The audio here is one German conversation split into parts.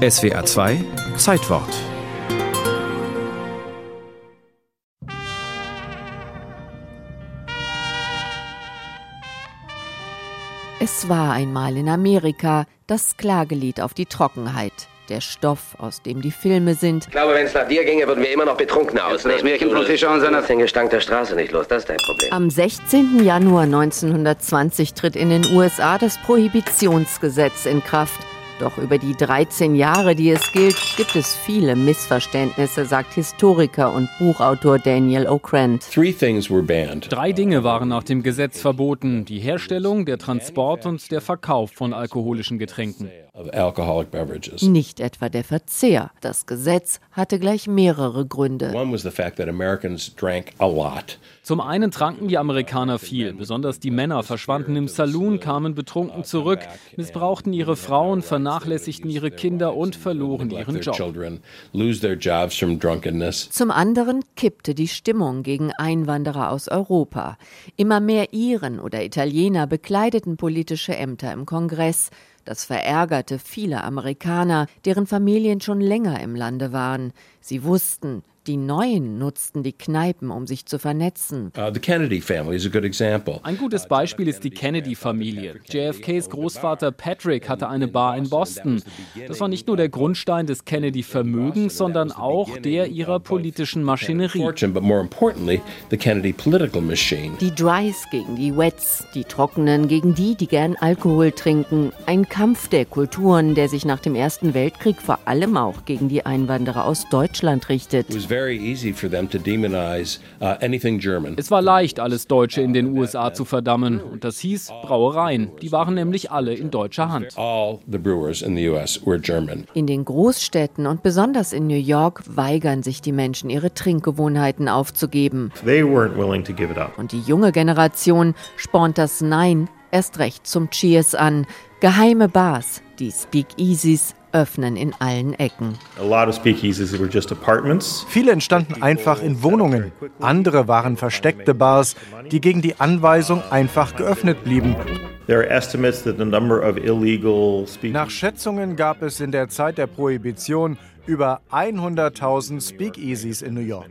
SWA 2 Zeitwort Es war einmal in Amerika das Klagelied auf die Trockenheit. Der Stoff, aus dem die Filme sind. Ich glaube, wenn es nach dir ginge, würden wir immer noch betrunken aussehen. Das Märchen von Fischer und seiner... Den Gestank der Straße nicht los, das ist dein Problem. Am 16. Januar 1920 tritt in den USA das Prohibitionsgesetz in Kraft. Doch über die 13 Jahre, die es gilt, gibt es viele Missverständnisse, sagt Historiker und Buchautor Daniel O'Krent. Drei Dinge waren nach dem Gesetz verboten. Die Herstellung, der Transport und der Verkauf von alkoholischen Getränken. Nicht etwa der Verzehr. Das Gesetz hatte gleich mehrere Gründe. Zum einen tranken die Amerikaner viel. Besonders die Männer verschwanden im Saloon, kamen betrunken zurück, missbrauchten ihre Frauen, vernachlässigten ihre Kinder und verloren ihren Job. Zum anderen kippte die Stimmung gegen Einwanderer aus Europa. Immer mehr Iren oder Italiener bekleideten politische Ämter im Kongress. Das verärgerte viele Amerikaner, deren Familien schon länger im Lande waren. Sie wussten, die Neuen nutzten die Kneipen, um sich zu vernetzen. Uh, Ein gutes Beispiel ist die Kennedy-Familie. JFKs Großvater Patrick hatte eine Bar in Boston. Das war nicht nur der Grundstein des Kennedy-Vermögens, sondern auch der ihrer politischen Maschinerie. Die Drys gegen die Wets, die Trockenen gegen die, die gern Alkohol trinken. Ein Kampf der Kulturen, der sich nach dem Ersten Weltkrieg vor allem auch gegen die Einwanderer aus Deutschland richtet. Uh, es war leicht, alles Deutsche in den USA zu verdammen. Und das hieß Brauereien. Die waren nämlich alle in deutscher Hand. In den Großstädten und besonders in New York weigern sich die Menschen, ihre Trinkgewohnheiten aufzugeben. Und die junge Generation spornt das Nein erst recht zum Cheers an. Geheime Bars, die Speakeasies, öffnen in allen Ecken. Viele entstanden einfach in Wohnungen. Andere waren versteckte Bars, die gegen die Anweisung einfach geöffnet blieben. Nach Schätzungen gab es in der Zeit der Prohibition über 100.000 Speakeasies in New York.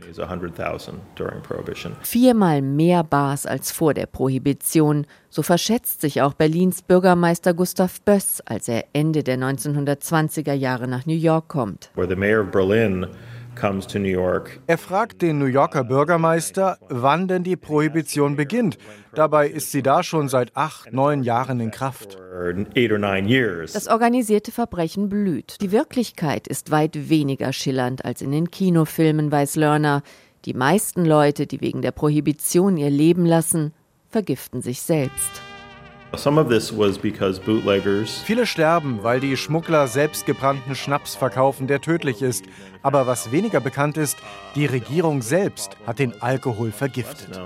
Viermal mehr Bars als vor der Prohibition. So verschätzt sich auch Berlins Bürgermeister Gustav Böss, als er Ende der 1920er Jahre nach New York kommt. Where the mayor of Berlin er fragt den New Yorker Bürgermeister, wann denn die Prohibition beginnt. Dabei ist sie da schon seit acht, neun Jahren in Kraft. Das organisierte Verbrechen blüht. Die Wirklichkeit ist weit weniger schillernd als in den Kinofilmen, weiß Lerner. Die meisten Leute, die wegen der Prohibition ihr Leben lassen, vergiften sich selbst. Viele sterben, weil die Schmuggler selbstgebrannten Schnaps verkaufen, der tödlich ist. Aber was weniger bekannt ist, die Regierung selbst hat den Alkohol vergiftet.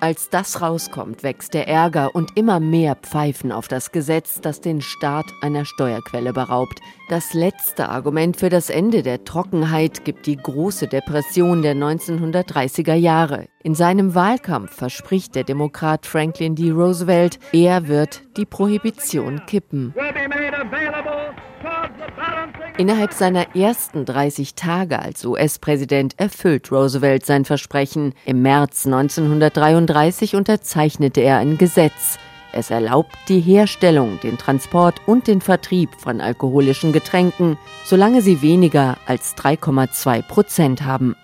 Als das rauskommt, wächst der Ärger und immer mehr pfeifen auf das Gesetz, das den Staat einer Steuerquelle beraubt. Das letzte Argument für das Ende der Trockenheit gibt die große Depression der 1930er Jahre. In seinem Wahlkampf verspricht der Demokrat Franklin D. Roosevelt, er wird die Prohibition kippen. Innerhalb seiner ersten 30 Tage als US-Präsident erfüllt Roosevelt sein Versprechen. Im März 1933 unterzeichnete er ein Gesetz. Es erlaubt die Herstellung, den Transport und den Vertrieb von alkoholischen Getränken, solange sie weniger als 3,2 Prozent haben.